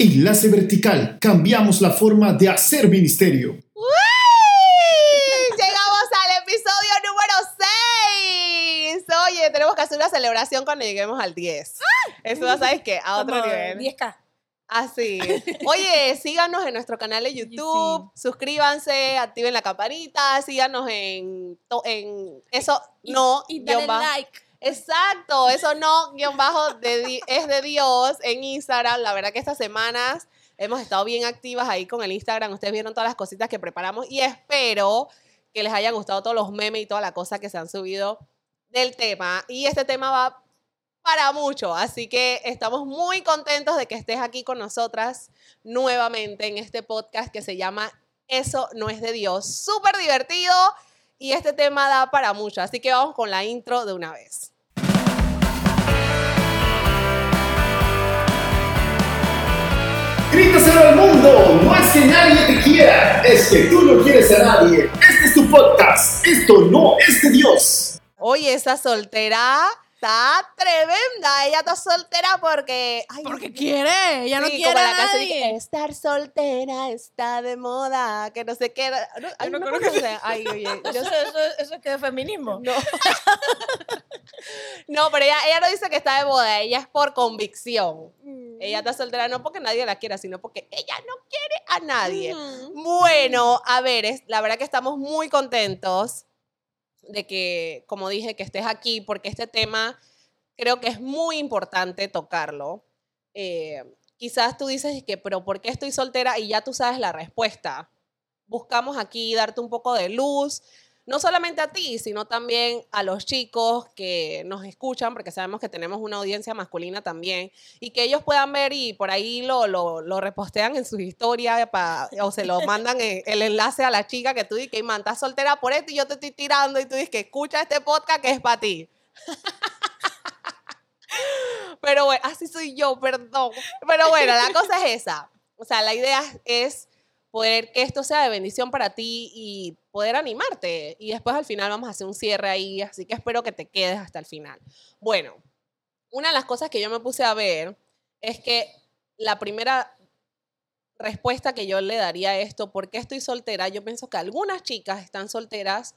Enlace Vertical. Cambiamos la forma de hacer ministerio. ¡Uy! Llegamos al episodio número 6. Oye, tenemos que hacer una celebración cuando lleguemos al 10. Eso ya sabes que a otro Como nivel. 10K. Así. Oye, síganos en nuestro canal de YouTube, suscríbanse, activen la campanita, síganos en, en eso no, Y dale like. Exacto, eso no, guion bajo de es de Dios en Instagram. La verdad que estas semanas hemos estado bien activas ahí con el Instagram. Ustedes vieron todas las cositas que preparamos y espero que les hayan gustado todos los memes y toda la cosa que se han subido del tema. Y este tema va para mucho, así que estamos muy contentos de que estés aquí con nosotras nuevamente en este podcast que se llama Eso no es de Dios. Súper divertido y este tema da para mucho, así que vamos con la intro de una vez. Al mundo. No es que nadie te quiera, es que tú no quieres a nadie. Este es tu podcast. Esto no es de Dios. Oye, esa soltera está tremenda. Ella está soltera porque. Ay, Porque quiere, no sí, quiere como a la canción que. Estar soltera está de moda. Que no sé qué. No, ay, no no conozco conoce. Ay, oye. yo- Eso, eso, eso es que es feminismo. no. no, pero ella, ella no dice que está de moda. Ella es por convicción. Ella está soltera no porque nadie la quiera, sino porque ella no quiere a nadie. Bueno, a ver, es, la verdad que estamos muy contentos de que, como dije, que estés aquí, porque este tema creo que es muy importante tocarlo. Eh, quizás tú dices que, pero ¿por qué estoy soltera? Y ya tú sabes la respuesta. Buscamos aquí darte un poco de luz, no solamente a ti, sino también a los chicos que nos escuchan, porque sabemos que tenemos una audiencia masculina también, y que ellos puedan ver y por ahí lo, lo, repostean en sus historias o se lo mandan el enlace a la chica que tú dices que man, estás soltera por esto y yo te estoy tirando y tú dices que escucha este podcast que es para ti. Pero bueno, así soy yo, perdón. Pero bueno, la cosa es esa. O sea, la idea es poder que esto sea de bendición para ti y poder animarte. Y después al final vamos a hacer un cierre ahí, así que espero que te quedes hasta el final. Bueno, una de las cosas que yo me puse a ver es que la primera respuesta que yo le daría a esto, ¿por qué estoy soltera? Yo pienso que algunas chicas están solteras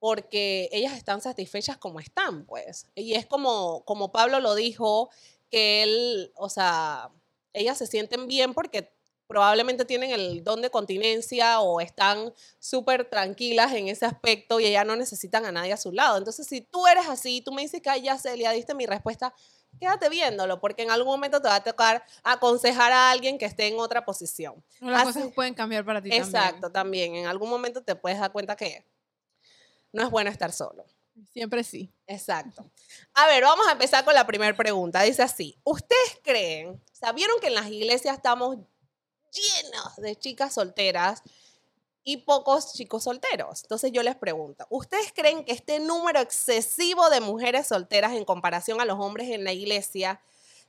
porque ellas están satisfechas como están, pues. Y es como, como Pablo lo dijo, que él, o sea, ellas se sienten bien porque probablemente tienen el don de continencia o están súper tranquilas en ese aspecto y ellas no necesitan a nadie a su lado. Entonces, si tú eres así, tú me dices que "Ay, ya Celia, diste mi respuesta, quédate viéndolo, porque en algún momento te va a tocar aconsejar a alguien que esté en otra posición. Las Así- cosas pueden cambiar para ti Exacto, también. En algún momento te puedes dar cuenta que no es bueno estar solo. Siempre sí. Exacto. A ver, vamos a empezar con la primera pregunta. Dice así, ¿ustedes creen, sabieron que en las iglesias estamos llenos de chicas solteras y pocos chicos solteros? Entonces yo les pregunto, ¿ustedes creen que este número excesivo de mujeres solteras en comparación a los hombres en la iglesia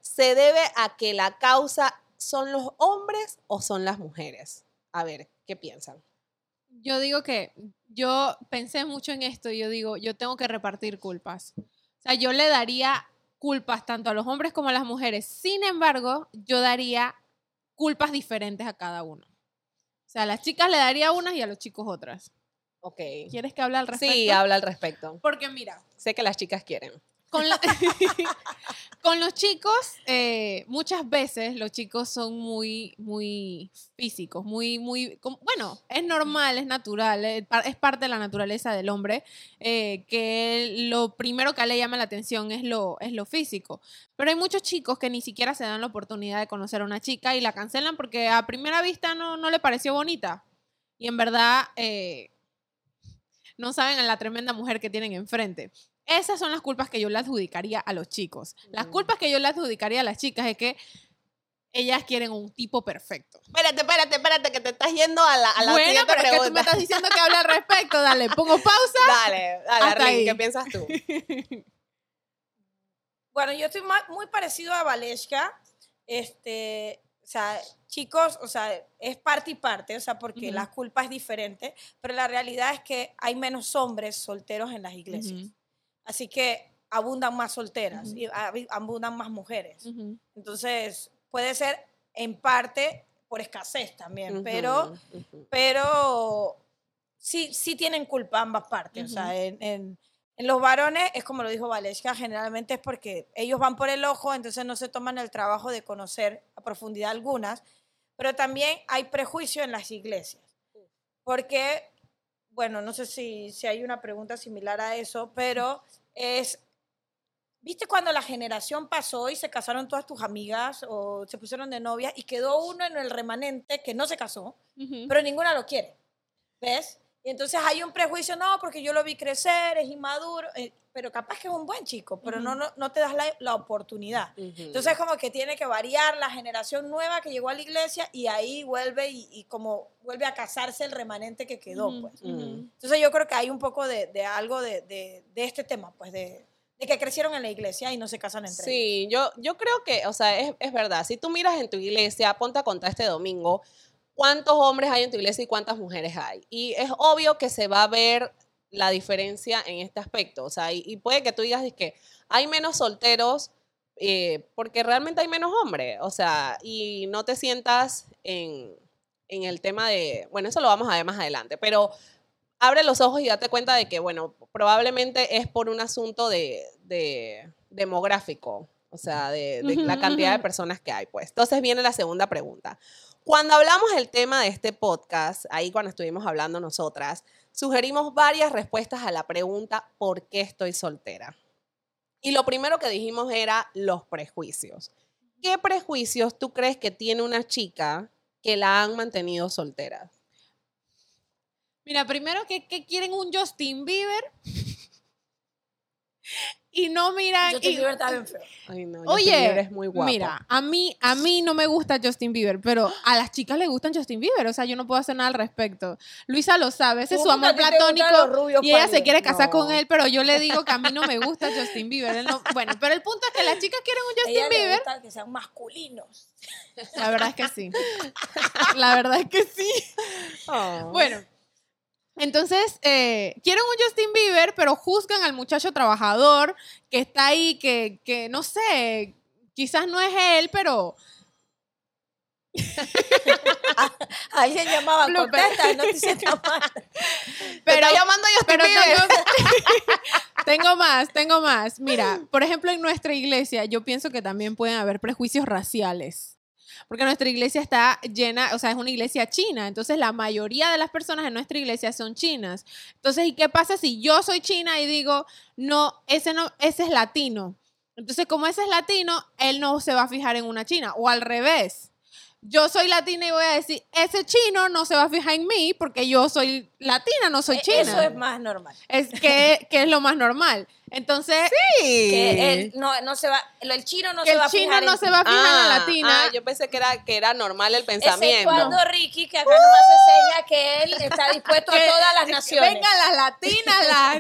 se debe a que la causa son los hombres o son las mujeres? A ver, ¿qué piensan? Yo digo que yo pensé mucho en esto y yo digo, yo tengo que repartir culpas. O sea, yo le daría culpas tanto a los hombres como a las mujeres. Sin embargo, yo daría culpas diferentes a cada uno. O sea, a las chicas le daría unas y a los chicos otras. Ok. ¿Quieres que hable al respecto? Sí, habla al respecto. Porque mira, Sé que las chicas quieren. con, los chicos, eh, muchas veces los chicos son muy, muy físicos, muy, muy, bueno, es normal, es natural, eh, es parte de la naturaleza del hombre, eh, que lo primero que le llama la atención es lo, es lo físico. Pero hay muchos chicos que ni siquiera se dan la oportunidad de conocer a una chica y la cancelan porque a primera vista no, no le pareció bonita. Y en verdad... no saben a la tremenda mujer que tienen enfrente. Esas son las culpas que yo le adjudicaría a los chicos. Las Mm. culpas que yo le adjudicaría a las chicas es que ellas quieren un tipo perfecto. Espérate, espérate, espérate, que te estás yendo a la, a la bueno, siguiente pero es que tú pregunta. me estás diciendo que hable al respecto. Dale, pongo pausa. Dale, dale, Hasta Arlene, ahí. ¿qué piensas tú? Bueno, yo estoy muy parecido a Valeshka. Este, o sea, chicos, o sea, es parte y parte, o sea, porque Ujú. la culpa es diferente, pero la realidad es que hay menos hombres solteros en las iglesias. Así que abundan más solteras y ab- abundan más mujeres. Entonces, puede ser en parte por escasez también, pero, pero sí, sí tienen culpa ambas partes. O sea, en- en los varones es como lo dijo Valesca, generalmente es porque ellos van por el ojo, entonces no se toman el trabajo de conocer a profundidad algunas, pero también hay prejuicio en las iglesias. Porque, bueno, no sé si, si hay una pregunta similar a eso, pero es, ¿viste cuando la generación pasó y se casaron todas tus amigas o se pusieron de novia y quedó uno en el remanente que no se casó, pero ninguna lo quiere? ¿Ves? Y entonces hay un prejuicio, no, porque yo lo vi crecer, es inmaduro, eh, pero capaz que es un buen chico, pero no, no, no te das la, la oportunidad. Ujú. Entonces como que tiene que variar la generación nueva que llegó a la iglesia y ahí vuelve y, y como vuelve a casarse el remanente que quedó. Ujú, Pues. ujú. Entonces yo creo que hay un poco de, de algo de, de- de este tema, pues de, de que crecieron en la iglesia y no se casan entre ellos. Sí, yo, yo creo que, o sea, es, es verdad. Si tú miras en tu iglesia, ponte a contar este domingo, cuántos hombres hay en tu iglesia y cuántas mujeres hay. Y es obvio que se va a ver la diferencia en este aspecto. O sea, y, y puede que tú digas es que hay menos solteros eh, porque realmente hay menos hombres. O sea, y no te sientas en, en el tema de, bueno, eso lo vamos a ver más adelante, pero abre los ojos y date cuenta de que, bueno, probablemente es por un asunto de, de demográfico, o sea, de, de la cantidad de personas que hay, pues. Entonces viene la segunda pregunta. Cuando hablamos del tema de este podcast, ahí cuando estuvimos hablando nosotras, sugerimos varias respuestas a la pregunta ¿por qué estoy soltera? Y lo primero que dijimos era los prejuicios. ¿Qué prejuicios tú crees que tiene una chica que la han mantenido soltera? Mira, primero que, que quieren un Justin Bieber y no miran. Justin y- Bieber está bien feo. Ay, no, Justin Bieber Oye, es muy guapo. mira, a mí, a mí no me gusta Justin Bieber, pero a las chicas les gustan Justin Bieber, o sea, yo no puedo hacer nada al respecto. Luisa lo sabe, ese es su ¿Cómo que amor platónico y ella se quiere casar con él, pero yo le digo que a mí no me gusta Justin Bieber. no- bueno, pero el punto es que las chicas quieren un Justin ella le Bieber. gusta que sean masculinos. La verdad es que sí. La verdad es que sí. Oh. Bueno, entonces eh, quieren un Justin Bieber, pero juzgan al muchacho trabajador que está ahí, que, que no sé, quizás no es él, pero Alguien llamaba, contesta, no te sientas mal. Te pero llamando Justin pero Bieber. tengo, tengo más, tengo más. Mira, por ejemplo, en nuestra iglesia yo pienso que también pueden haber prejuicios raciales. Porque nuestra iglesia está llena, o sea, es una iglesia china. Entonces, la mayoría de las personas en nuestra iglesia son chinas. Entonces, ¿y qué pasa si yo soy china y digo, no, ese no, ese es latino? Entonces, como ese es latino, él no se va a fijar en una china. O al revés. Yo soy latina y voy a decir, ese chino no se va a fijar en mí porque yo soy latina, no soy E- china. Eso es más normal. Es que, que es lo más normal. Entonces, Que él no, no se va, el chino no que se va el a chino fijar no en se va a fijar en la Ah, latina. ah, yo pensé que era, que era normal el pensamiento. Exceptuando Ricky, que acá nos hace seña que él está dispuesto a todas las naciones. Vengan las latinas, las,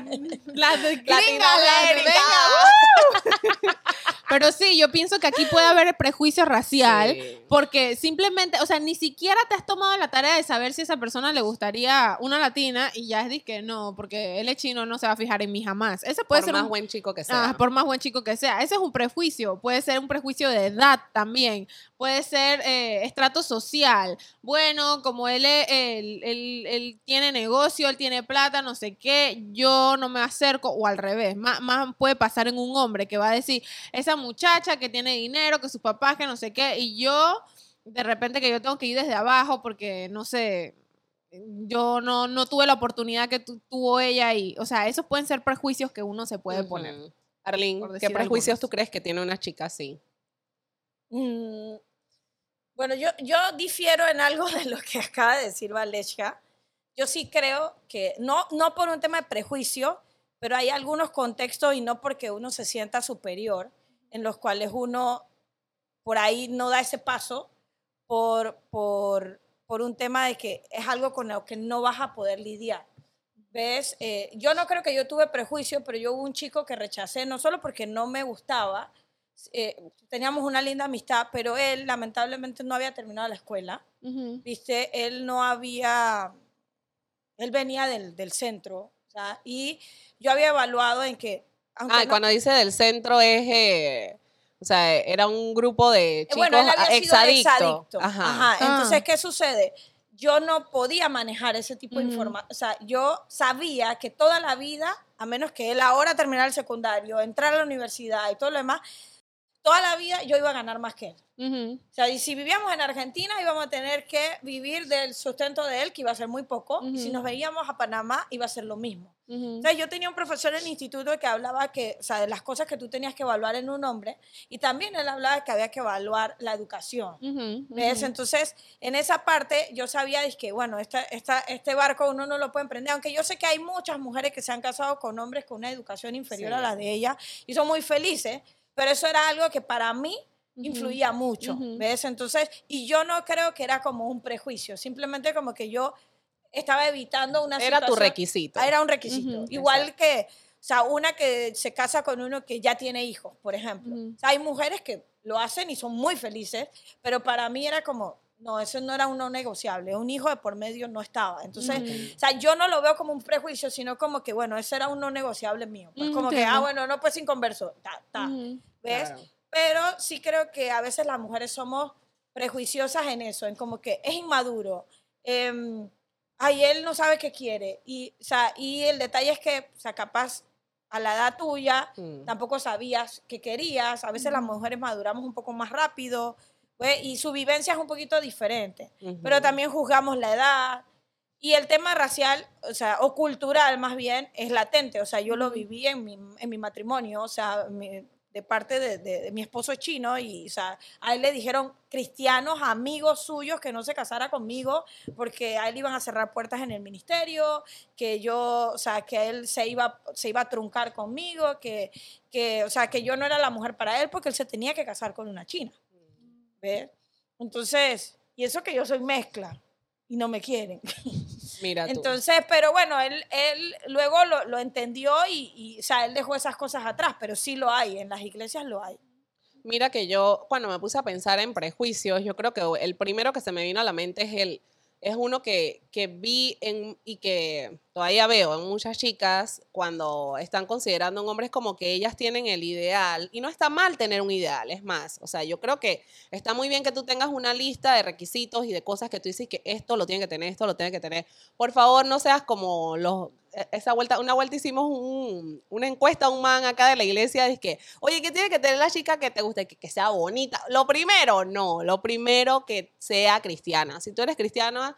las gringas, las venga, ¡uh! Pero sí, yo pienso que aquí puede haber prejuicio racial. Sí. Porque simplemente, o sea, ni siquiera te has tomado la tarea de saber si a esa persona le gustaría una latina y ya es que no, porque él es chino, no se va a fijar en mí jamás. Ese puede Por ser más un, buen chico que sea. Ah, por más buen chico que sea. Ese es un prejuicio. Puede ser un prejuicio de edad también. Puede ser eh, estrato social. Bueno, como él, es- él, él- él tiene negocio, él tiene plata, no sé qué, yo no me acerco. O al revés. Más, más puede pasar en un hombre que va a decir, esa muchacha que tiene dinero, que sus papás, que no sé qué, y yo, de repente que yo tengo que ir desde abajo porque, no sé, yo no, no tuve la oportunidad que tu- tuvo ella y, o sea, esos pueden ser prejuicios que uno se puede poner. Ujú. Arlene, por ¿qué prejuicios algunos. tú crees que tiene una chica así? Mm, Bueno, yo, yo difiero en algo de lo que acaba de decir Valesca. Yo sí creo que, no, no por un tema de prejuicio, pero hay algunos contextos y no porque uno se sienta superior, en los cuales uno por ahí no da ese paso por, por, por un tema de que es algo con lo que no vas a poder lidiar. ¿Ves? Eh, yo no creo que yo tuve prejuicio, pero yo hubo un chico que rechacé, no solo porque no me gustaba, eh, teníamos una linda amistad, pero él lamentablemente no había terminado la escuela, Ujú. ¿viste? Él no había, él venía del, del centro, sea, y yo había evaluado en que... aunque Ah, y no- cuando dice del centro es, eh, O sea, era un grupo de Eh, chicos bueno, él había sido exadictos. exadicto. Ajá. Ajá. Ah. Entonces, ¿qué sucede? Yo no podía manejar ese tipo de información. O sea, yo sabía que toda la vida, a menos que él ahora terminara el secundario, entrar a la universidad y todo lo demás, toda la vida yo iba a ganar más que él. Ujú. O sea, y si vivíamos en Argentina, íbamos a tener que vivir del sustento de él, que iba a ser muy poco. Y si nos veíamos a Panamá, iba a ser lo mismo. Ujú. O sea, yo tenía un profesor en el instituto que hablaba que, o sea, de las cosas que tú tenías que evaluar en un hombre, y también él hablaba que había que evaluar la educación. ¿Ves? Entonces, en esa parte yo sabía es que, bueno, esta, esta, este barco uno no lo puede emprender, aunque yo sé que hay muchas mujeres que se han casado con hombres con una educación inferior Sí. a la de ella y son muy felices, pero eso era algo que para mí influía mucho, Ujú. ¿ves? Entonces, y yo no creo que era como un prejuicio, simplemente como que yo estaba evitando una Era tu situación- requisito. Ah, Era un requisito. Igual que, o sea, una que se casa con uno que ya tiene hijos, por ejemplo. Ujú. O sea, hay mujeres que lo hacen y son muy felices, pero para mí era como, no, eso no era un no negociable. Un hijo de por medio no estaba. Entonces, o sea, yo no lo veo como un prejuicio, sino como que, bueno, ese era un no negociable mío. Pues Mm, como que, ah, bueno, no, pues sin converso. Ta, ta. ¿Ves? Claro. Pero sí creo que a veces las mujeres somos prejuiciosas en eso, en como que es inmaduro. em, ay, él no sabe qué quiere. Y, o sea, y el detalle es que, o sea, capaz a la edad tuya Mm. tampoco sabías qué querías. A veces las mujeres maduramos un poco más rápido pues, y su vivencia es un poquito diferente. Pero también juzgamos la edad. Y el tema racial, o sea, o cultural más bien, es latente. O sea, yo lo viví en mi, en mi matrimonio, o sea, mi- de parte de, de- de mi esposo es chino y, o sea, a él le dijeron cristianos, amigos suyos, que no se casara conmigo porque a él iban a cerrar puertas en el ministerio, que yo, o sea, que él se iba, se iba a truncar conmigo, que, que, o sea, que yo no era la mujer para él porque él se tenía que casar con una china. ¿Ves? Entonces, y eso que yo soy mezcla y no me quieren. Mira tú. Entonces, pero bueno, él, él luego lo, lo entendió y, y, o sea, él dejó esas cosas atrás, pero sí lo hay, en las iglesias lo hay. Mira que yo, cuando me puse a pensar en prejuicios, yo creo que el primero que se me vino a la mente es el es uno que, que vi y que todavía veo en muchas chicas cuando están considerando a un hombre, es como que ellas tienen el ideal, y no está mal tener un ideal, es más, o sea, yo creo que está muy bien que tú tengas una lista de requisitos y de cosas que tú dices que esto lo tiene que tener, esto lo tiene que tener. Por favor, no seas como los, esa vuelta, una vuelta hicimos un- una encuesta a un man acá de la iglesia, dice que, oye, ¿qué tiene que tener la chica que te guste? Que, sea bonita. Lo primero, no, lo primero que sea cristiana. Si tú eres cristiana,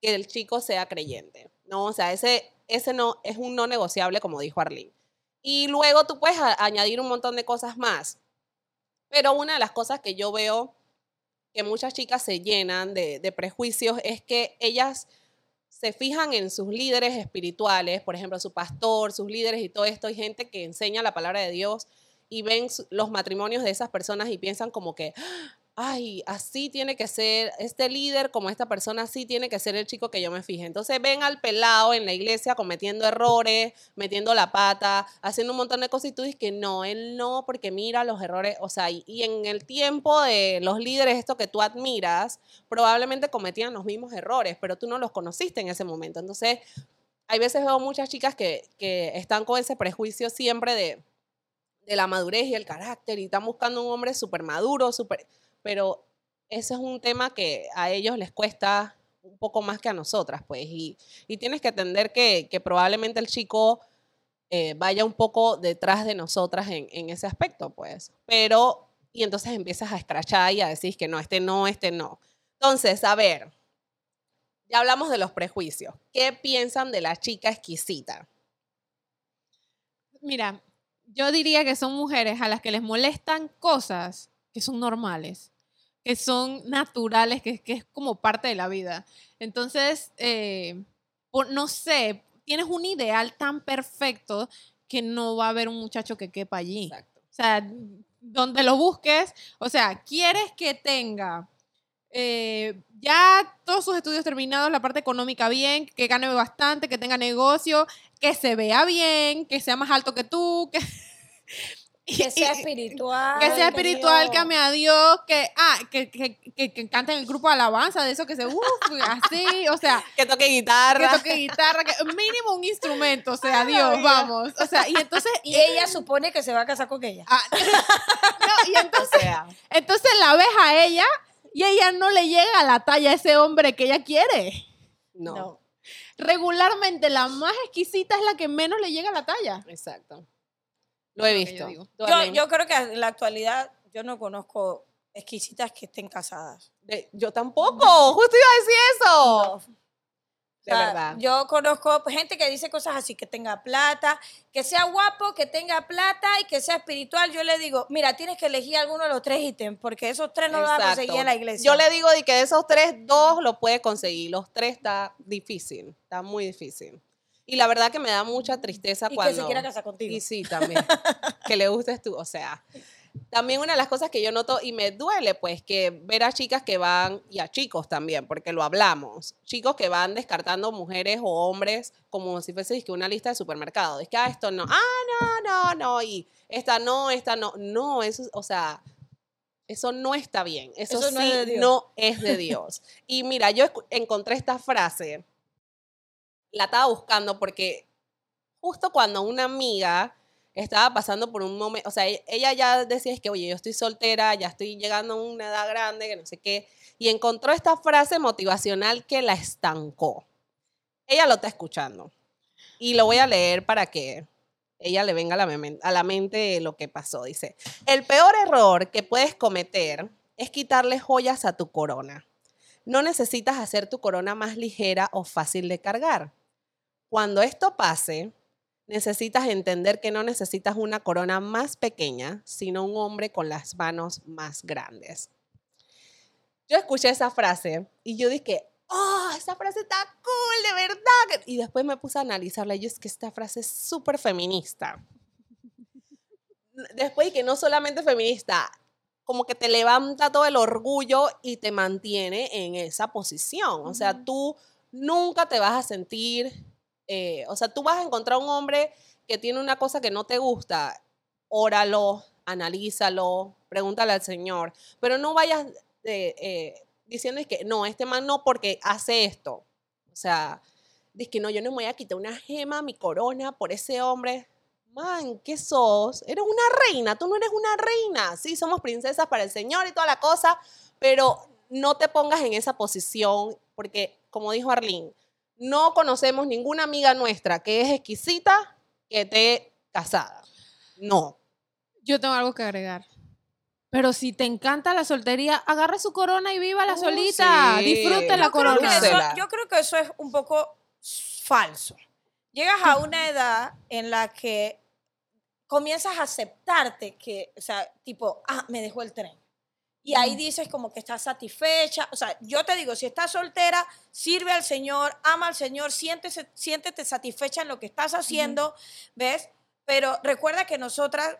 que el chico sea creyente, ¿no? O sea, ese, ese no es un no negociable, como dijo Arlene. Y luego tú puedes añadir un montón de cosas más. Pero una de las cosas que yo veo que muchas chicas se llenan de prejuicios es que ellas se fijan en sus líderes espirituales, por ejemplo, su pastor, sus líderes y todo esto, y gente que enseña la palabra de Dios y ven los matrimonios de esas personas y piensan como que, ay, así tiene que ser este líder, como esta persona, así tiene que ser el chico que yo me fije. Entonces ven al pelado en la iglesia cometiendo errores, metiendo la pata, haciendo un montón de cosas y tú dices que no, él no, porque mira los errores, o sea, y, en el tiempo de los líderes, esto que tú admiras, probablemente cometían los mismos errores, pero tú no los conociste en ese momento. Entonces, hay veces veo muchas chicas que, que están con ese prejuicio siempre de, de la madurez y el carácter y están buscando un hombre súper maduro, súper... Pero ese es un tema que a ellos les cuesta un poco más que a nosotras, pues. Y, y tienes que entender que, que probablemente el chico eh, vaya un poco detrás de nosotras en, en ese aspecto, pues. Pero, y entonces empiezas a escrachar y a decir que no, este no, este no. Entonces, a ver, ya hablamos de los prejuicios. ¿Qué piensan de la chica exquisita? Mira, yo diría que son mujeres a las que les molestan cosas que son normales, que son naturales, que, que es como parte de la vida. Entonces, eh, por- no sé, tienes un ideal tan perfecto que no va a haber un muchacho que quepa allí. Exacto. O sea, donde lo busques, o sea, quieres que tenga eh, ya todos sus estudios terminados, la parte económica bien, que gane bastante, que tenga negocio, que se vea bien, que sea más alto que tú, que Que sea espiritual. que sea espiritual, que ame a Dios, que, ah, que, que, que, que cante en el grupo de alabanza, de eso que se, uff, así, o sea, Que toque que guitarra. toque guitarra, que mínimo un instrumento, o sea, Dios, vamos. O sea, y entonces... Y ella supone que se va a casar con ella. ah, no, y O entonces, sea, entonces la ves a ella y ella no le llega a la talla a ese hombre que ella quiere. no. No. Regularmente la más exquisita es la que menos le llega a la talla. Exacto. Lo he visto. yo creo que en la actualidad yo no conozco exquisitas que estén casadas. De- yo tampoco. Justo iba a decir eso. No. De O sea, verdad. Yo conozco gente que dice cosas así, que tenga plata, que sea guapo, que tenga plata y que sea espiritual. Yo le digo, mira, tienes que elegir alguno de los tres ítems, porque esos tres no los vas a conseguir en la iglesia. Yo le digo de que de esos tres, dos lo puede conseguir. Los tres está difícil. Está muy difícil. Y la verdad que me da mucha tristeza y cuando. que se quiera casar contigo. Y sí, también. que le gustes tú. O sea, también una de las cosas que yo noto y me duele, pues, que ver a chicas que van, y a chicos también, porque lo hablamos, chicos que van descartando mujeres o hombres como si fuese dizque, una lista de supermercado. Es que ah, esto no, ah, no, no, no, y esta no, esta no. No, eso, o sea, eso no está bien. Eso, Eso no sí es de Dios. no es de Dios. y mira, yo encontré esta frase, la estaba buscando porque justo cuando una amiga estaba pasando por un momento, o sea, e- ella ya decía es que, oye, yo estoy soltera, ya estoy llegando a una edad grande, que no sé qué, y encontró esta frase motivacional que la estancó. Ella lo está escuchando. Y lo voy a leer para que ella le venga a la, a la mente lo que pasó. Dice, el peor error que puedes cometer es quitarle joyas a tu corona. No necesitas hacer tu corona más ligera o fácil de cargar. Cuando esto pase, necesitas entender que no necesitas una corona más pequeña, sino un hombre con las manos más grandes. Yo escuché esa frase y yo dije, oh, esa frase está cool, de verdad. Y después me puse a analizarla y yo es que esta frase es súper feminista. Después que no solamente feminista, como que te levanta todo el orgullo y te mantiene en esa posición. O sea, tú nunca te vas a sentir, eh, o sea, tú vas a encontrar un hombre que tiene una cosa que no te gusta, óralo, analízalo, pregúntale al Señor, pero no vayas eh, eh, diciendo es que no, este man no porque hace esto. O sea, dice que no, yo no me voy a quitar una gema, mi corona por ese hombre. Man, ¿qué sos? Eres una reina, tú no eres una reina. Sí, somos princesas para el Señor y toda la cosa, pero no te pongas en esa posición porque, como dijo Arlene, no conocemos ninguna amiga nuestra que es exquisita que esté casada. No. Yo tengo algo que agregar. Pero si te encanta la soltería, agarra su corona y viva la Uh, solita. sí. Disfrute la corona. eso, yo creo que eso es un poco falso. Llegas a una edad en la que comienzas a aceptarte que, o sea, tipo, ah, me dejó el tren. Y ahí dices como que estás satisfecha. O sea, yo te digo, si estás soltera, sirve al Señor, ama al Señor, siéntese, siéntete satisfecha en lo que estás haciendo, ¿ves? Pero recuerda que nosotras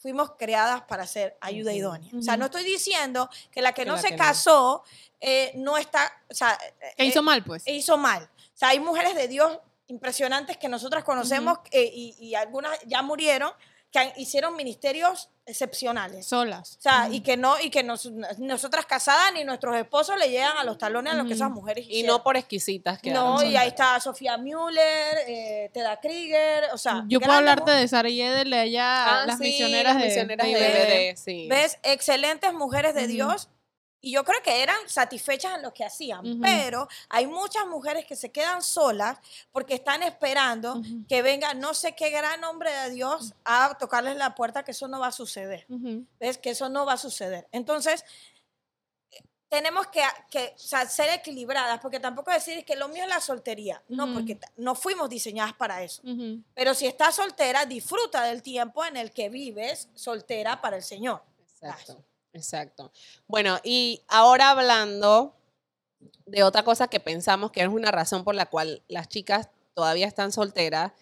fuimos creadas para ser ayuda idónea. O sea, no estoy diciendo que la que, Que no la se que casó eh, no está, o sea, Que eh, hizo mal, pues. hizo mal. O sea, hay mujeres de Dios impresionantes que nosotras conocemos eh, y, y algunas ya murieron, que han- hicieron ministerios excepcionales. Solas. O sea, y que no, y que nos- nosotras casadas ni nuestros esposos le llegan a los talones a lo que esas mujeres Y hicieron. no por exquisitas que No, y ahí está Sofía Müller, eh, Teda Krieger, o sea. Yo puedo hablarte de Sara Yedel, de allá, Ah, las sí, misioneras las de, misioneras de de IBD. IBD, sí. ¿Ves? Excelentes mujeres de. Dios. Y yo creo que eran satisfechas en lo que hacían. Pero hay muchas mujeres que se quedan solas porque están esperando que venga no sé qué gran hombre de Dios a tocarles la puerta, que eso no va a suceder. ¿Ves? Que eso no va a suceder. Entonces, tenemos que, que, o sea, ser equilibradas, porque tampoco decir que lo mío es la soltería. No, porque no fuimos diseñadas para eso. Pero si estás soltera, disfruta del tiempo en el que vives soltera para el Señor. Exacto, exacto. Bueno, y ahora hablando de otra cosa que pensamos que es una razón por la cual las chicas todavía están solteras,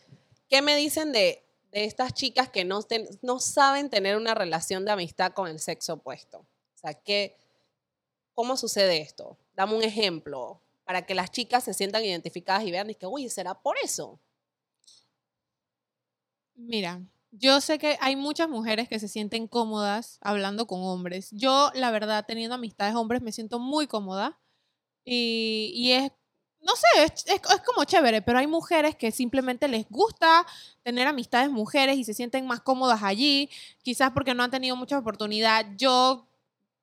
¿qué me dicen de, de estas chicas que no, no saben tener una relación de amistad con el sexo opuesto? O sea, ¿qué, ¿cómo sucede esto? Dame un ejemplo para que las chicas se sientan identificadas y vean y que, uy, ¿será por eso? Mira, Yo sé que hay muchas mujeres que se sienten cómodas hablando con hombres. Yo, la verdad, teniendo amistades hombres, me siento muy cómoda. Y, y es, no sé, es, es- es como chévere, pero hay mujeres que simplemente les gusta tener amistades mujeres y se sienten más cómodas allí, quizás porque no han tenido mucha oportunidad. Yo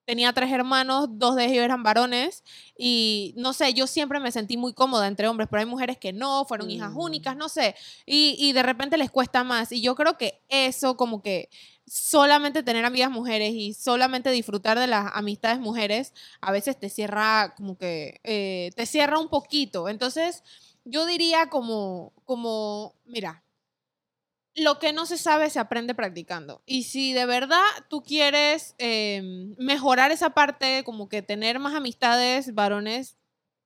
tenía tres hermanos, dos de ellos eran varones y no sé, yo siempre me sentí muy cómoda entre hombres, pero hay mujeres que no, fueron hijas Mm. únicas, no sé, y, y de repente les cuesta más. Y yo creo que eso como que solamente tener amigas mujeres y solamente disfrutar de las amistades mujeres a veces te cierra como que, eh, te cierra un poquito. Entonces, yo diría como, como, mira, lo que no se sabe se aprende practicando. Y si de verdad tú quieres eh, mejorar esa parte, como que tener más amistades varones,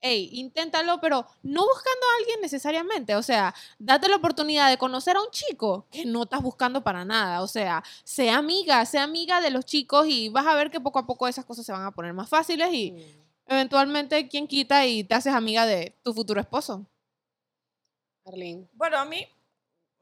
hey, inténtalo, pero no buscando a alguien necesariamente. O sea, date la oportunidad de conocer a un chico que no estás buscando para nada. O sea, sea amiga, sea amiga de los chicos y vas a ver que poco a poco esas cosas se van a poner más fáciles y eventualmente, quien quita y te haces amiga de tu futuro esposo. Arlene. Bueno, a mí,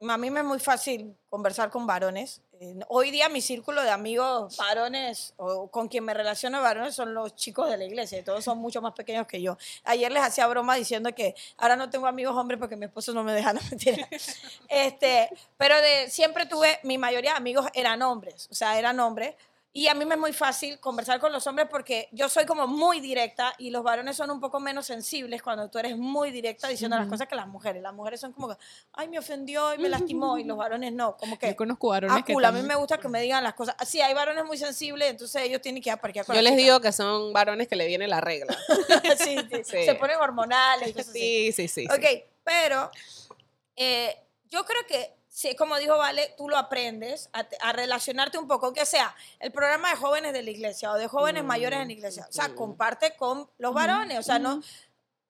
a mí me es muy fácil conversar con varones. Eh, hoy día mi círculo de amigos varones o con quien me relaciono varones son los chicos de la iglesia. Todos son mucho más pequeños que yo. Ayer les hacía broma diciendo que ahora no tengo amigos hombres porque mi esposo no me deja, no mentira. Este, pero de, siempre tuve, mi mayoría de amigos eran hombres, o sea, eran hombres. Y a mí me es muy fácil conversar con los hombres porque yo soy como muy directa y los varones son un poco menos sensibles cuando tú eres muy directa diciendo las cosas que las mujeres. Las mujeres son como que, ay, me ofendió y me lastimó y los varones no. Como que, Yo conozco varones ah, que a mí me gusta que me digan las cosas. Sí, hay varones muy sensibles, entonces ellos tienen que ir a parquear con Yo les chica. digo que son varones que le viene la regla. sí, sí, Sí. se ponen hormonales y cosas así. Sí, sí, sí. sí. Ok, pero eh, yo creo que, sí, como dijo Vale, tú lo aprendes a, a relacionarte un poco, aunque sea el programa de jóvenes de la iglesia o de jóvenes mayores en la iglesia. O sea, Mm. comparte con los varones, o sea, no,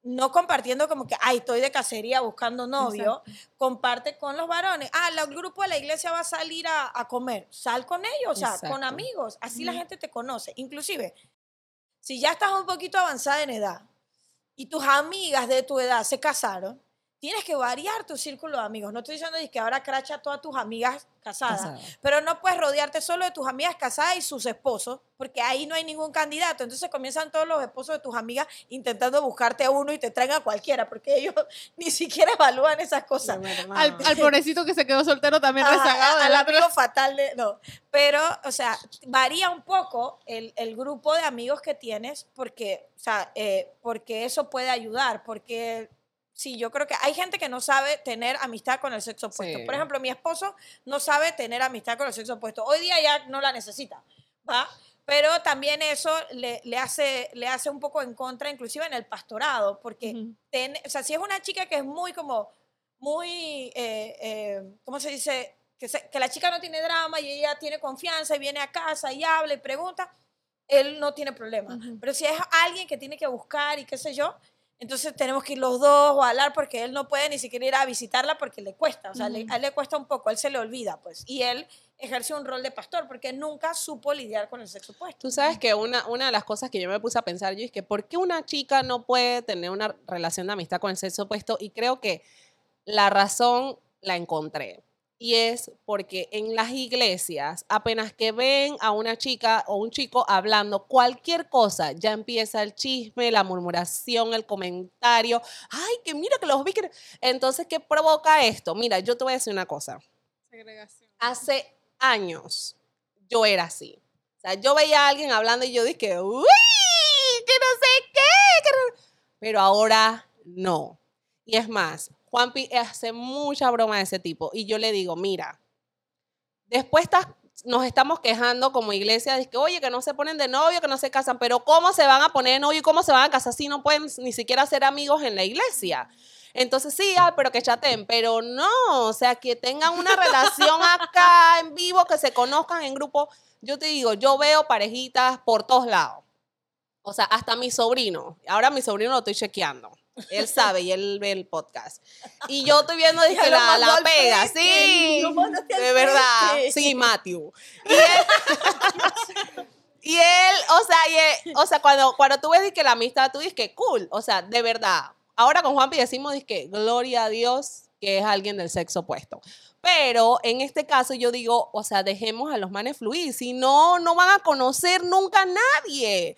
no compartiendo como que, ay, estoy de cacería buscando novio, comparte con los varones. Ah, el grupo de la iglesia va a salir a, a comer, sal con ellos, o sea, con amigos, así la gente te conoce. Inclusive, si ya estás un poquito avanzada en edad y tus amigas de tu edad se casaron, tienes que variar tu círculo de amigos. No estoy diciendo que ahora cracha a todas tus amigas casadas, pero no puedes rodearte solo de tus amigas casadas y sus esposos, porque ahí no hay ningún candidato. Entonces comienzan todos los esposos de tus amigas intentando buscarte a uno y te traen a cualquiera, porque ellos ni siquiera evalúan esas cosas. Al, al pobrecito que se quedó soltero también Ajá, rezagado al amigo fatal de no pero o sea varía un poco el, el grupo de amigos que tienes porque o sea eh, porque eso puede ayudar porque sí yo creo que hay gente que no sabe tener amistad con el sexo opuesto Sí. por ejemplo mi esposo no sabe tener amistad con el sexo opuesto hoy día ya no la necesita va pero también eso le, le hace le hace un poco en contra inclusive en el pastorado porque Ujú. ten- o sea, si es una chica que es muy como, muy, eh, eh, ¿cómo se dice? Que, se- que la chica no tiene drama y ella tiene confianza y viene a casa y habla y pregunta, él no tiene problema. Pero si es alguien que tiene que buscar y qué sé yo, entonces tenemos que ir los dos o hablar porque él no puede ni siquiera ir a visitarla porque le cuesta, o sea, le- a él le cuesta un poco, a él se le olvida, pues. Y él ejerce un rol de pastor porque nunca supo lidiar con el sexo opuesto. Tú sabes que una, una de las cosas que yo me puse a pensar yo es que ¿por qué una chica no puede tener una relación de amistad con el sexo opuesto? Y creo que la razón la encontré. Y es porque en las iglesias, apenas que ven a una chica o un chico hablando cualquier cosa, ya empieza el chisme, la murmuración, el comentario. Ay, que mira que los vi. que-". Entonces, ¿qué provoca esto? Mira, yo te voy a decir una cosa hace años yo era así. O sea, yo veía a alguien hablando y yo dije, uy, que no sé qué. que no-". Pero ahora no. Y es más, Juanpi hace mucha broma de ese tipo. Y yo le digo, mira, después estás- nos estamos quejando como iglesia de que, oye, que no se ponen de novio, que no se casan, pero ¿cómo se van a poner de novio y cómo se van a casar si no pueden ni siquiera ser amigos en la iglesia? Entonces sí, ah, pero que chaten, pero no, o sea, que tengan una relación acá en vivo, que se conozcan en grupo. Yo te digo, yo veo parejitas por todos lados. O sea, hasta mi sobrino. Ahora mi sobrino lo estoy chequeando. Él sabe y él ve el podcast. Y yo estoy viendo lo la, la pega, sí. De verdad. Sí, Matthew. Y él, y él, o sea, y él- o sea, cuando, cuando tú ves que la amistad, tú dices que cool. O sea, de verdad. Ahora con Juanpi decimos que gloria a Dios que es alguien del sexo opuesto. Pero en este caso yo digo, o sea, dejemos a los manes fluir, si no, no van a conocer nunca a nadie.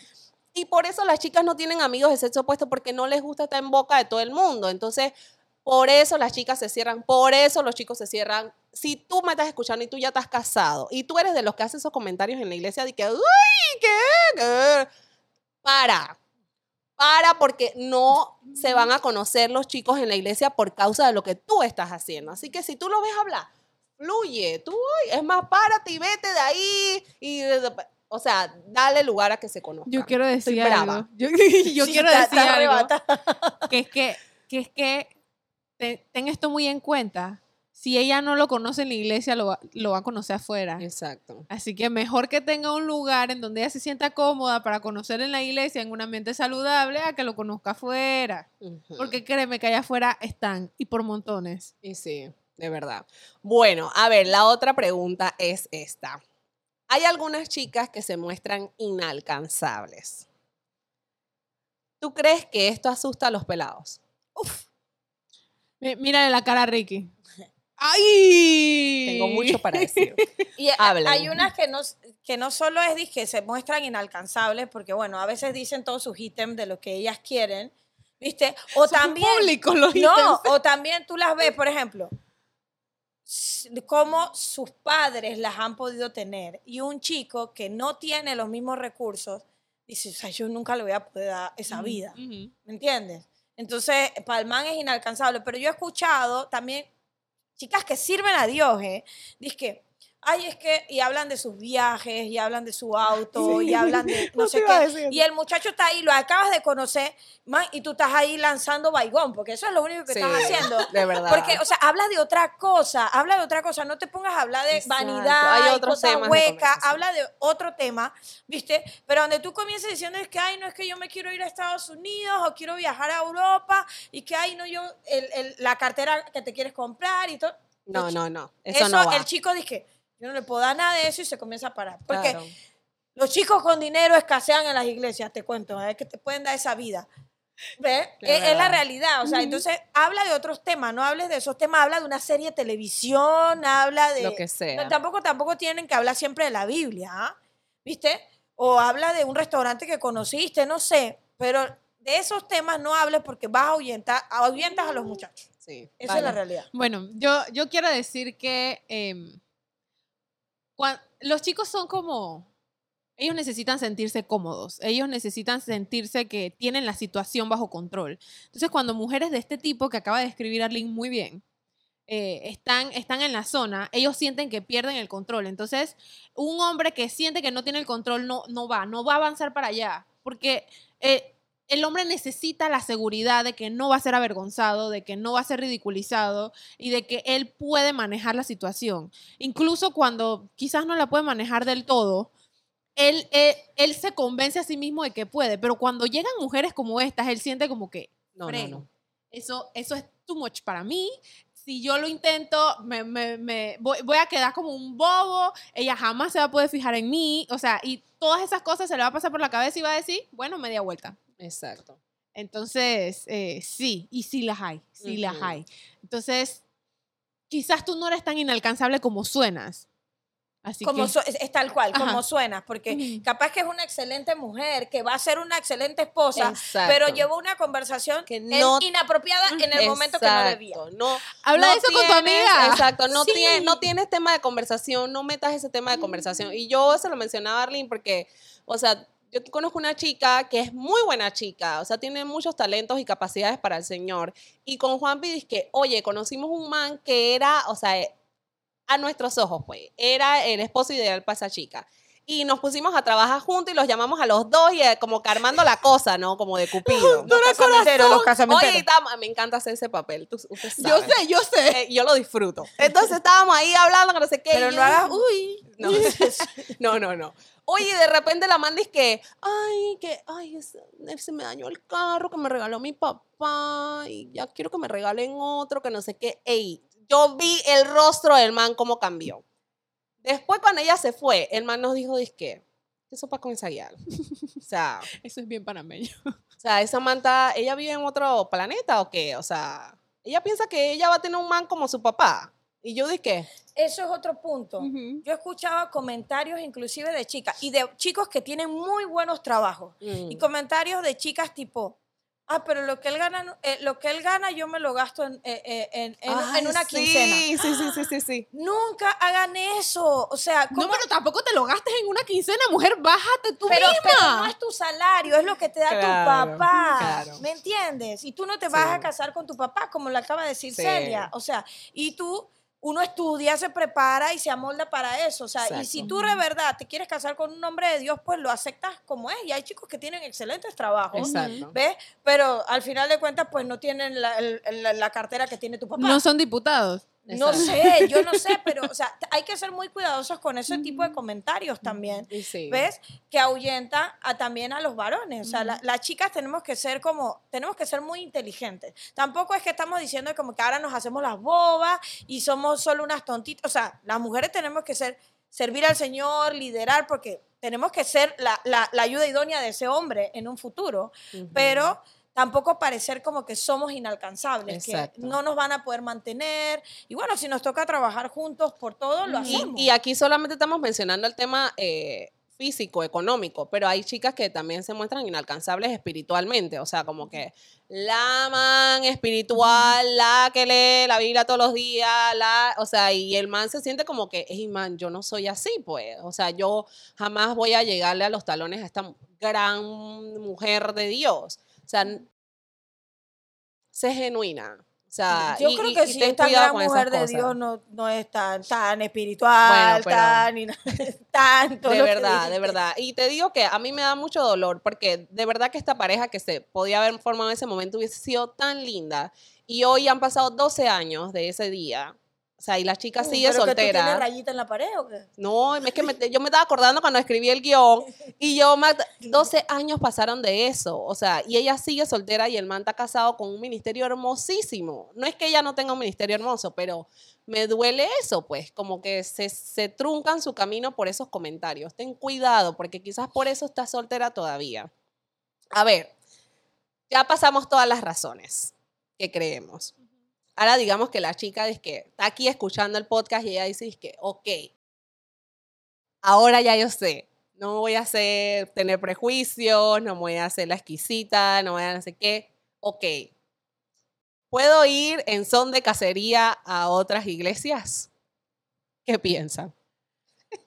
Y por eso las chicas no tienen amigos de sexo opuesto porque no les gusta estar en boca de todo el mundo. Entonces, por eso las chicas se cierran, por eso los chicos se cierran. Si tú me estás escuchando y tú ya estás casado y tú eres de los que hace esos comentarios en la iglesia de que, uy, ¿qué? Para, para porque no se van a conocer los chicos en la iglesia por causa de lo que tú estás haciendo. Así que si tú lo ves hablar, fluye, tú, es más, párate y vete de ahí y... O sea, dale lugar a que se conozcan. Yo quiero decir Estoy algo. brava. Yo, yo Sí, quiero está- decir está algo. arrebatada. Que es que, que es que te- ten esto muy en cuenta. Si ella no lo conoce en la iglesia, lo va, lo va a conocer afuera. Exacto. Así que mejor que tenga un lugar en donde ella se sienta cómoda para conocer en la iglesia en un ambiente saludable a que lo conozca afuera. Porque créeme que allá afuera están y por montones. Y sí, de verdad. Bueno, a ver, la otra pregunta es esta. Hay algunas chicas que se muestran inalcanzables. ¿Tú crees que esto asusta a los pelados? Mi- Mírale la cara a Ricky. ¡Ay! Tengo mucho para decir. Y Hablen. hay unas que no, que no solo es dis- que se muestran inalcanzables, porque bueno, a veces dicen todos sus ítems de lo que ellas quieren, ¿viste? O Son también... públicos los No, ítems. o también tú las ves, por ejemplo, cómo sus padres las han podido tener. Y un chico que no tiene los mismos recursos, dice, o sea, yo nunca le voy a poder dar esa vida. ¿Me entiendes? Entonces, Palmán es inalcanzable. Pero yo he escuchado también chicas que sirven a Dios, ¿eh? Dice que, ay, es que, y hablan de sus viajes, y hablan de su auto, y hablan de no No sé qué. Y el muchacho está ahí, lo acabas de conocer, man, y tú estás ahí lanzando baigón, porque eso es lo único que Sí, estás haciendo. De verdad. Porque, o sea, habla de otra cosa, habla de otra cosa, no te pongas a hablar de Exacto, vanidad, hay otros cosas temas de huecas, conversación. habla de otro tema, ¿viste? Pero donde tú comienzas diciendo es que, ay, no es que yo me quiero ir a Estados Unidos o quiero viajar a Europa y que, ay, no, yo, el- el- la cartera que te quieres comprar y todo. No, no, no. Eso, Eso, no va. el chico dice, yo no le puedo dar nada de eso y se comienza a parar. Porque Claro. los chicos con dinero escasean en las iglesias, te cuento, es que te pueden dar esa vida. ¿Ves? Es, es la realidad. O sea, entonces habla de otros temas, no hables de esos temas, habla de una serie de televisión, habla de. Lo que sea. No, tampoco, tampoco tienen que hablar siempre de la Biblia, ¿ah? ¿viste? O habla de un restaurante que conociste, no sé. Pero de esos temas no hables porque vas a ahuyentar, ahuyentas a los muchachos. Sí. Esa es la realidad. Bueno, yo, yo quiero decir que em, los chicos son como, ellos necesitan sentirse cómodos, ellos necesitan sentirse que tienen la situación bajo control. Entonces, cuando mujeres de este tipo que acaba de describir Arlene muy bien, eh, están, están en la zona, ellos sienten que pierden el control. Entonces, un hombre que siente que no tiene el control no, no va, no va a avanzar para allá, porque eh, el hombre necesita la seguridad de que no va a ser avergonzado, de que no va a ser ridiculizado y de que él puede manejar la situación. Incluso cuando quizás no la puede manejar del todo, él, él, él se convence a sí mismo de que puede, pero cuando llegan mujeres como estas, él siente como que, No, no, no. Eso, eso es too much para mí. Si yo lo intento, me, me- me- voy, voy a quedar como un bobo. Ella jamás se va a poder fijar en mí. O sea, y todas esas cosas se le va a pasar por la cabeza y va a decir, bueno, media vuelta. Exacto. Entonces, eh, sí, y sí las hay, sí las Ujú. hay. Entonces, quizás tú no eres tan inalcanzable como suenas. Así como que, su- es, tal cual, Ajá. como suena, porque capaz que es una excelente mujer, que va a ser una excelente esposa, Exacto. pero llevó una conversación Que no- inapropiada en el momento que no debía. No, habla no de eso con tu amiga. Exacto, no, Sí. tienes, no tienes tema de conversación, no metas ese tema de conversación. Y yo se lo mencionaba a Arlene porque, o sea, yo conozco una chica que es muy buena chica, o sea, tiene muchos talentos y capacidades para el Señor. Y con Juan dice que, oye, conocimos un man que era, o sea, a nuestros ojos, pues, era el esposo ideal para esa chica. Y nos pusimos a trabajar juntos y los llamamos a los dos y eh, como que armando la cosa, ¿no? Como de Cupido. Los casamenteros, los casamenteros. Oye, me encanta hacer ese papel, tú, usted yo sé, yo sé. Eh, yo lo disfruto. Entonces estábamos ahí hablando, que no sé qué. Pero y no hagas, uy, No, no, no, no. Oye, de repente la manda es que, ay, que, ay, se me dañó el carro que me regaló mi papá y ya quiero que me regalen otro, que no sé qué. Ey, yo vi el rostro del man cómo cambió. Después cuando ella se fue, el man nos dijo, que eso para con ensayar. O sea, Eso es bien panameño. o sea, esa manta, ¿ella vive en otro planeta o qué? O sea, ella piensa que ella va a tener un man como su papá. Y yo dije, Eso es otro punto. Ujú. Yo escuchaba comentarios inclusive de chicas y de chicos que tienen muy buenos trabajos. Y mm, comentarios de chicas tipo, ah, pero lo que él gana, eh, lo que él gana yo me lo gasto en, eh, eh, en, en- ay, en una quincena. Sí, sí, sí, sí, sí. Nunca hagan eso. O sea, No, ¿cómo- pero tampoco te lo gastes en una quincena, mujer, bájate tú pero, misma. pero no es tu salario, es lo que te da Claro, tu papá. claro. ¿Me entiendes? Y tú no te vas Sí. a casar con tu papá, como le acaba de decir Sí. Celia. O sea, y tú, uno estudia, se prepara y se amolda para eso. O sea, y si tú de verdad te quieres casar con un hombre de Dios, pues lo aceptas como es. Y hay chicos que tienen excelentes trabajos. Exacto. ¿Ves? Pero al final de cuentas, pues no tienen la, el- la- la cartera que tiene tu papá. No son diputados. No sé, yo no sé, pero o sea, hay que ser muy cuidadosos con ese tipo de comentarios también. Y sí. ¿Ves? Que ahuyenta a, también a los varones. O sea, la- las chicas tenemos que ser como, tenemos que ser muy inteligentes. Tampoco es que estamos diciendo como que ahora nos hacemos las bobas y somos solo unas tontitas. O sea, las mujeres tenemos que ser, servir al Señor, liderar, porque tenemos que ser la, la- la ayuda idónea de ese hombre en un futuro. Pero tampoco parecer como que somos inalcanzables, Exacto. que no nos van a poder mantener. Y bueno, si nos toca trabajar juntos por todo, lo Y, hacemos. y aquí solamente estamos mencionando el tema eh, físico, económico, pero hay chicas que también se muestran inalcanzables espiritualmente, o sea, como que la man espiritual, la que lee la Biblia todos los días, la, o sea, y el man se siente como que, hey man, yo no soy así, pues, o sea, yo jamás voy a llegarle a los talones a esta gran mujer de Dios, sea, n- sé genuina. O sea, Yo y- creo y- que y si esta gran mujer de. Dios no, no es tan, tan espiritual, Bueno, tan, ina- tanto. De verdad, de verdad. Y te digo que a mí me da mucho dolor porque de verdad que esta pareja que se podía haber formado en ese momento hubiese sido tan linda. Y hoy han pasado 12 años de ese día. O sea, y la chica Uh, sigue ¿pero que tú tienes rayita en la pared o qué? No, es que me- yo me estaba acordando cuando escribí el guion y yo, me- 12 años pasaron de eso, o sea, y ella sigue soltera y el man está casado con un ministerio hermosísimo. No es que ella no tenga un ministerio hermoso, pero me duele eso, pues, como que se, se truncan su camino por esos comentarios. Ten cuidado, porque quizás por eso está soltera todavía. A ver, ya pasamos todas las razones que creemos. Ahora digamos que la chica es que está aquí escuchando el podcast y ella dice que, ok, ahora ya yo sé, no voy a hacer, tener prejuicios, no voy a hacer la exquisita, no voy a no sé qué, ok. ¿Puedo ir en son de cacería a otras iglesias? ¿Qué piensan?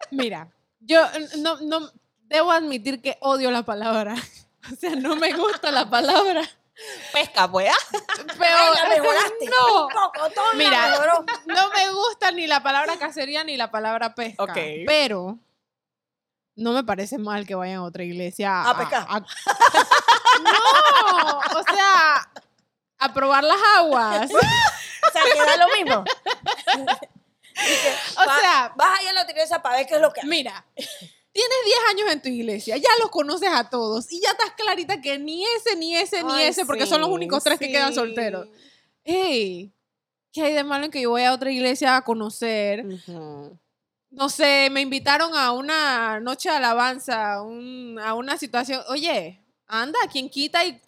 Mira, yo no, no debo admitir que odio la palabra. O sea, no me gusta la palabra. Pesca, pues. ¿ah? Pero Ay, la mejoraste. No, Mira. mejoró. no me gusta ni la palabra cacería ni la palabra pesca. Ok. Pero no me parece mal que vayan a otra iglesia A pescar. No, o sea, a probar las aguas. O sea, que da lo mismo. O va- sea- vas allá a la iglesia para ver qué es lo que hay. Mira, tienes 10 años en tu iglesia, ya los conoces a todos y ya estás clarita que ni ese, ni ese, ni ese, porque son los únicos tres que quedan solteros. Hey, ¿qué hay de malo en que yo vaya a otra iglesia a conocer? No sé, me invitaron a una noche de alabanza, un- a una situación. Oye, anda, quien quita y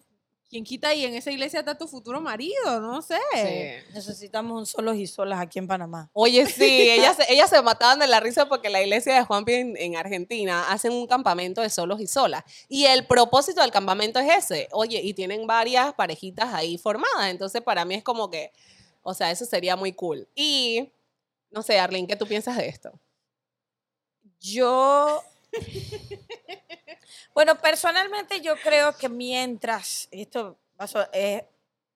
quien quita y en esa iglesia está tu futuro marido, no sé. Sí. Necesitamos un solos y solas aquí en Panamá. Oye, sí, ellas, se- ellas se mataban de la risa porque la iglesia de Juanpi en, en Argentina hacen un campamento de solos y solas. Y el propósito del campamento es ese. Oye, y tienen varias parejitas ahí formadas. Entonces, para mí es como que, o sea, eso sería muy cool. Y, no sé, Arlene, ¿qué tú piensas de esto? Yo. Bueno, personalmente yo creo que mientras. Esto eh,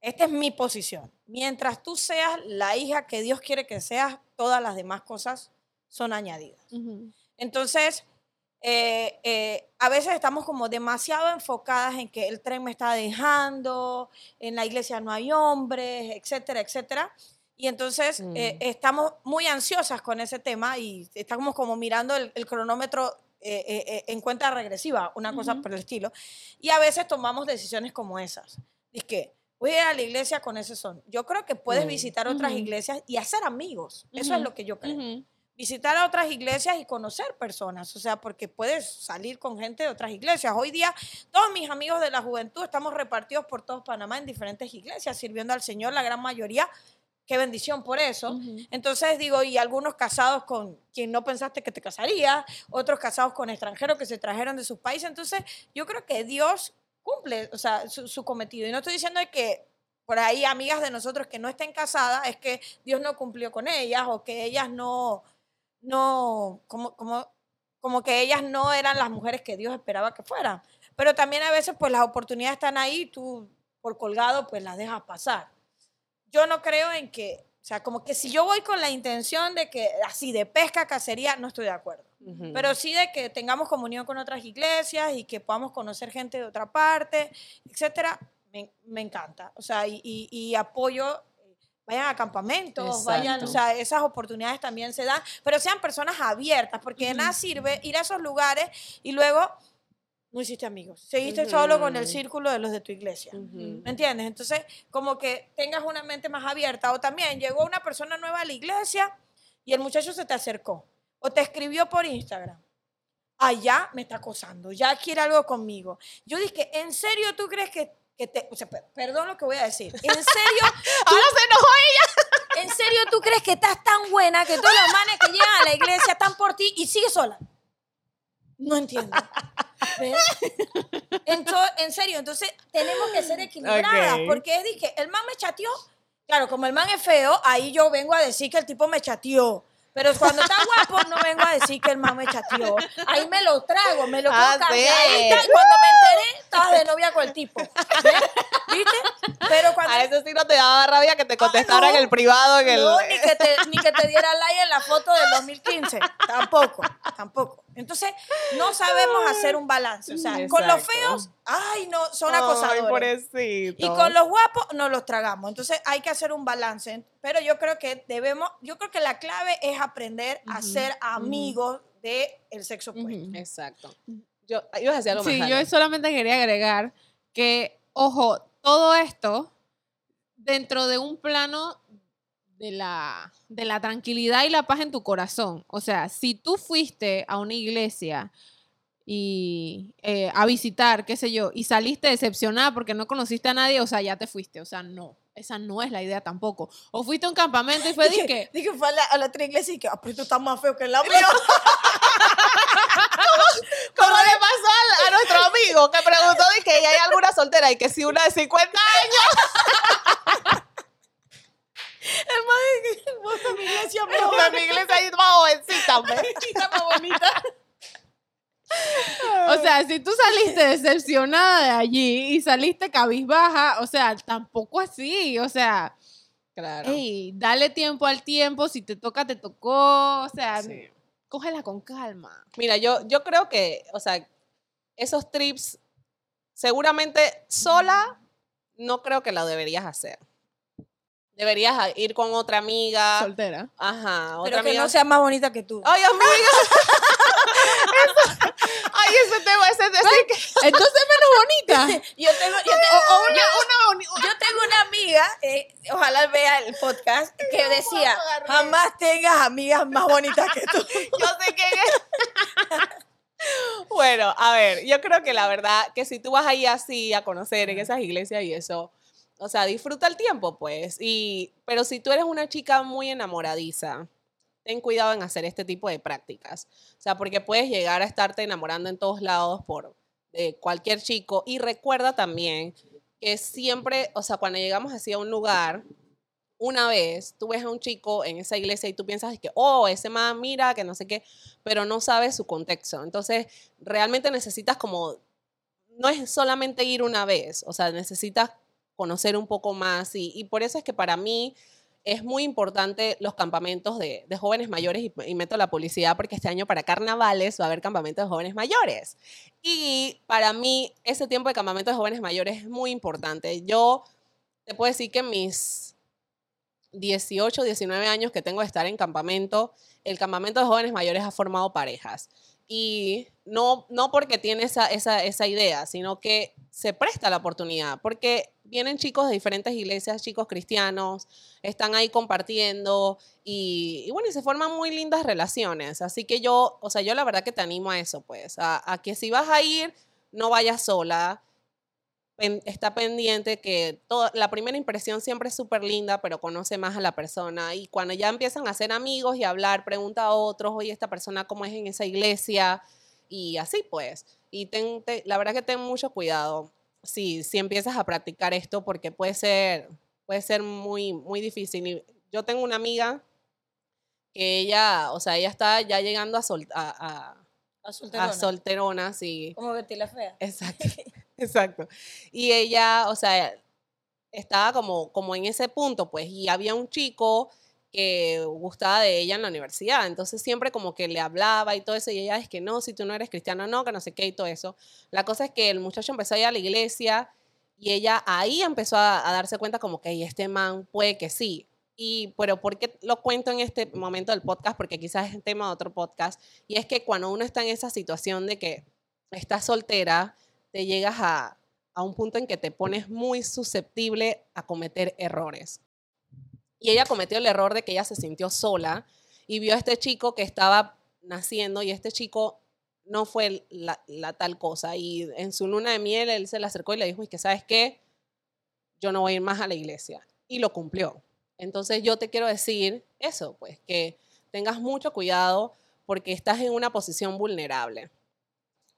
esta es mi posición. Mientras tú seas la hija que Dios quiere que seas, todas las demás cosas son añadidas. Entonces, eh, eh, a veces estamos como demasiado enfocadas en que el tren me está dejando, en la iglesia no hay hombres, etcétera, etcétera. Y entonces Mm. eh, estamos muy ansiosas con ese tema y estamos como mirando el, el cronómetro eh, eh, eh, en cuenta regresiva, una cosa por el estilo. Y a veces tomamos decisiones como esas. Es que voy a ir a la iglesia con ese son. Yo creo que puedes visitar otras iglesias y hacer amigos. Eso es lo que yo creo visitar a otras iglesias y conocer personas, o sea, porque puedes salir con gente de otras iglesias. Hoy día todos mis amigos de la juventud estamos repartidos por todo Panamá en diferentes iglesias, sirviendo al Señor, la gran mayoría. Qué bendición por eso. Entonces digo, y algunos casados con quien no pensaste que te casaría, otros casados con extranjeros que se trajeron de sus países. Entonces yo creo que Dios cumple, o sea, su, su cometido. Y no estoy diciendo que por ahí amigas de nosotros que no estén casadas es que Dios no cumplió con ellas o que ellas no, no, como, como, como que ellas no eran las mujeres que Dios esperaba que fueran. Pero también a veces pues las oportunidades están ahí, tú por colgado pues las dejas pasar. Yo no creo en que, o sea, como que si yo voy con la intención de que así de pesca, cacería, no estoy de acuerdo. Pero sí de que tengamos comunión con otras iglesias y que podamos conocer gente de otra parte, etcétera, me, me encanta. O sea, y, y- y apoyo, eh, vayan a campamentos, vayan, o sea, esas oportunidades también se dan, pero sean personas abiertas, porque de nada sirve ir a esos lugares y luego no hiciste amigos, seguiste solo con el círculo de los de tu iglesia. ¿Me entiendes? Entonces, como que tengas una mente más abierta. O también llegó una persona nueva a la iglesia y el muchacho se te acercó. O te escribió por Instagram. Allá me está acosando, ya quiere algo conmigo. Yo dije, ¿en serio tú crees que, que te... O sea, per- perdón lo que voy a decir. ¿En serio, Ahora se enojó ella. ¿En serio tú crees que estás tan buena que todos los manes que llegan a la iglesia están por ti y sigues sola? No entiendo. ¿Ves? Ento- en serio, entonces tenemos que ser equilibradas porque es dije, el man me chateó. Claro, como el man es feo, ahí yo vengo a decir que el tipo me chateó. Pero cuando está guapo, no vengo a decir que el man me chateó. Ahí me lo trago, me lo Ah, calladita, y cuando me enteré, estaba de novia con el tipo. ¿Ves? ¿Viste? Pero cuando A eso sí no te daba rabia que te contestara no. en el privado, en el... no, ni que, te, ni que te diera like en la foto del 2015. Tampoco, tampoco. Entonces, no sabemos hacer un balance. O sea, con los feos, ay, no, son Ay, acosadores. pobrecito. Y con los guapos nos los tragamos. Entonces, hay que hacer un balance. Pero yo creo que debemos, yo creo que la clave es aprender a ser amigos del sexo opuesto. Exacto. Yo, ibas a decir algo más. Sí, yo solamente quería agregar que, ojo, todo esto dentro de un plano de la, de la tranquilidad y la paz en tu corazón. O sea, si tú fuiste a una iglesia y eh, a visitar, qué sé yo, y saliste decepcionada porque no conociste a nadie, o sea, ya te fuiste. O sea, no, esa no es la idea tampoco. O fuiste a un campamento y fue de que... Dije, fue a la, a la otra iglesia y que, ah, pero esto está más feo que la mía. Como le pasó a, nuestro amigo que preguntó de que hay alguna soltera y que si una de 50 años, El man de mi iglesia mi iglesia ahí más jovencita, más bonita. O sea, si tú saliste decepcionada de allí y saliste cabizbaja, o sea, tampoco así, o sea, Claro. ey, dale tiempo al tiempo, si te toca, te tocó, o sea, Sí. cógela con calma. Mira, yo, yo creo que, o sea, esos trips, seguramente sola, no creo que lo deberías hacer. Deberías ir con otra amiga. Soltera. Ajá, otra Pero que amiga. no sea más bonita que tú. Ay, amiga. Eso- Ay, ese tema, ese decir que. Entonces menos bonita. Yo tengo, yo tengo, yo tengo una amiga, eh, ojalá vea el podcast, que decía, jamás tengas amigas más bonitas que tú. Yo sé quién es. Bueno, a ver, yo creo que la verdad que si tú vas ahí así a conocer en esas iglesias y eso, o sea, disfruta el tiempo, pues. Y, pero si tú eres una chica muy enamoradiza, ten cuidado en hacer este tipo de prácticas. O sea, porque puedes llegar a estarte enamorando en todos lados por de cualquier chico. Y recuerda también que siempre, o sea, cuando llegamos así a un lugar, una vez tú ves a un chico en esa iglesia y tú piensas que, oh, ese man mira, que no sé qué, pero no sabes su contexto. Entonces, realmente necesitas como, no es solamente ir una vez, o sea, necesitas conocer un poco más y, y por eso es que para mí es muy importante los campamentos de, de jóvenes mayores y, y meto la publicidad porque este año para carnavales va a haber campamentos de jóvenes mayores. Y para mí ese tiempo de campamentos de jóvenes mayores es muy importante. Yo te puedo decir que mis 18, 19 años que tengo de estar en campamento, el campamento de jóvenes mayores ha formado parejas. y no, no porque tiene esa, esa, esa idea, sino que se presta la oportunidad, porque vienen chicos de diferentes iglesias, chicos cristianos, están ahí compartiendo y, y bueno, y se forman muy lindas relaciones. Así que yo, o sea, yo la verdad que te animo a eso, pues, a, que si vas a ir, no vayas sola, está pendiente que toda, la primera impresión siempre es súper linda, pero conoce más a la persona. Y cuando ya empiezan a ser amigos y hablar, pregunta a otros, oye, esta persona cómo es en esa iglesia, y así pues. Y ten- la verdad que ten mucho cuidado si, si empiezas a practicar esto, porque puede ser, puede ser muy, muy difícil. Y yo tengo una amiga que ella, o sea, ella está ya llegando a, sol- a, A a, solterona. a solterona, sí. Como Betty la fea. Exacto, exacto. Y ella, o sea, estaba como, como en ese punto, pues, y había un chico que gustaba de ella en la universidad, entonces siempre como que le hablaba y todo eso, y ella es que no, si tú no eres cristiano, no, que no sé qué y todo eso. La cosa es que el muchacho empezó a ir a la iglesia y ella ahí empezó a, darse cuenta como que "Ey, este man puede que sí. Y, pero ¿por qué lo cuento en este momento del podcast? Porque quizás es tema de otro podcast. Y es que cuando uno está en esa situación de que estás soltera, te llegas a, a un punto en que te pones muy susceptible a cometer errores. Y ella cometió el error de que ella se sintió sola y vio a este chico que estaba naciendo y este chico no fue la, tal cosa. Y en su luna de miel él se le acercó y le dijo, y que sabes qué, yo no voy a ir más a la iglesia. Y lo cumplió. Entonces yo te quiero decir eso, pues, que tengas mucho cuidado porque estás en una posición vulnerable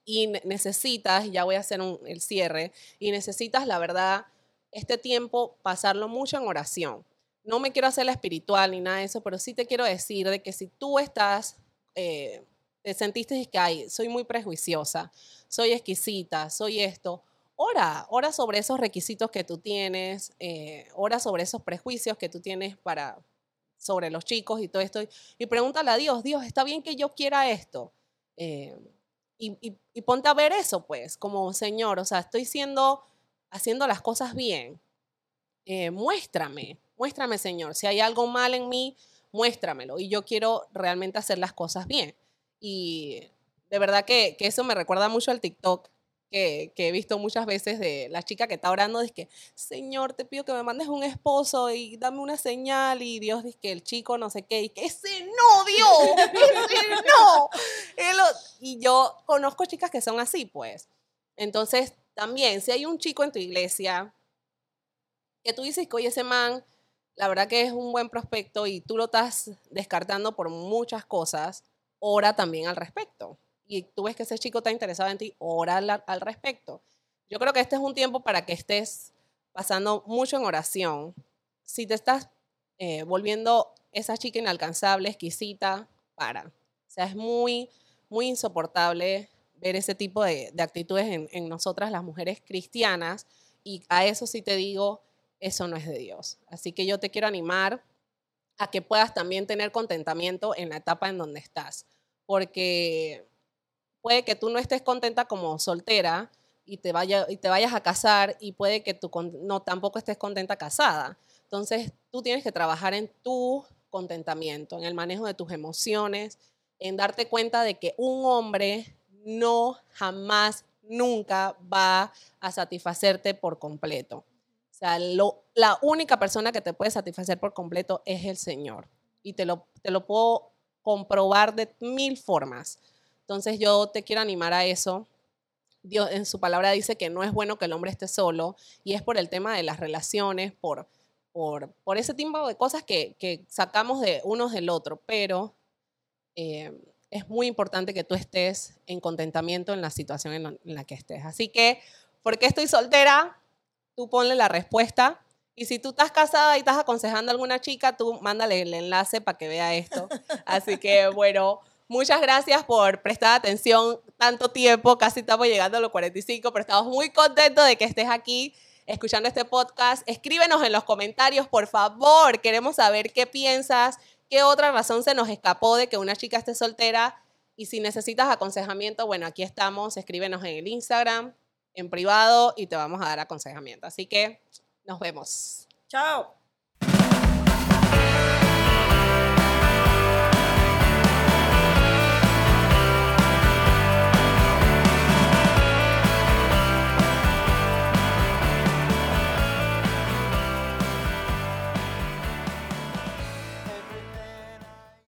y ne- necesitas, ya voy a hacer el cierre, y necesitas, la verdad, este tiempo pasarlo mucho en oración. No me quiero hacer la espiritual ni nada de eso, pero sí te quiero decir de que si tú estás, eh, te sentiste que, ay, soy muy prejuiciosa, soy exquisita, soy esto, ora, ora sobre esos requisitos que tú tienes, eh, ora sobre esos prejuicios que tú tienes para, sobre los chicos y todo esto, y pregúntale a Dios, Dios, ¿está bien que yo quiera esto? Eh, y, y- y ponte a ver eso, pues, como Señor, o sea, estoy siendo, haciendo las cosas bien. Eh, muéstrame, muéstrame, Señor. Si hay algo mal en mí, muéstramelo. Y yo quiero realmente hacer las cosas bien. Y de verdad que, eso me recuerda mucho al TikTok que, he visto muchas veces de la chica que está orando, dice que, Señor, te pido que me mandes un esposo y dame una señal. Y Dios dice que el chico no sé qué, y que ese no, Dios, ese no. Y yo conozco chicas que son así, pues. Entonces, también, si hay un chico en tu iglesia que tú dices que, oye, ese man, la verdad que es un buen prospecto y tú lo estás descartando por muchas cosas, ora también al respecto. Y tú ves que ese chico está interesado en ti, ora al, respecto. Yo creo que este es un tiempo para que estés pasando mucho en oración. Si te estás eh, volviendo esa chica inalcanzable, exquisita, para. O sea, es muy, muy insoportable ver ese tipo de, de actitudes en, en nosotras las mujeres cristianas y a eso sí te digo, eso no es de Dios. Así que yo te quiero animar a que puedas también tener contentamiento en la etapa en donde estás, porque puede que tú no estés contenta como soltera y te, vaya, y te vayas a casar y puede que tú no tampoco estés contenta casada. Entonces, tú tienes que trabajar en tu contentamiento, en el manejo de tus emociones, en darte cuenta de que un hombre no jamás, nunca va a satisfacerte por completo. La única persona que te puede satisfacer por completo es el Señor. Y te lo, te lo puedo comprobar de mil formas. Entonces yo te quiero animar a eso. Dios en su palabra dice que no es bueno que el hombre esté solo y es por el tema de las relaciones, por, por, por ese tipo de cosas que, que sacamos de unos del otro, pero eh, es muy importante que tú estés en contentamiento en la situación en, la- en la que estés. Así que, ¿por qué estoy soltera? Tú ponle la respuesta. Y si tú estás casada y estás aconsejando a alguna chica, tú mándale el enlace para que vea esto. Así que, bueno, muchas gracias por prestar atención tanto tiempo. Casi estamos llegando a los 45, pero estamos muy contentos de que estés aquí escuchando este podcast. Escríbenos en los comentarios, por favor. Queremos saber qué piensas, qué otra razón se nos escapó de que una chica esté soltera. Y si necesitas aconsejamiento, bueno, aquí estamos. Escríbenos en el Instagram, en privado, y te vamos a dar aconsejamiento. Así que nos vemos. Chao.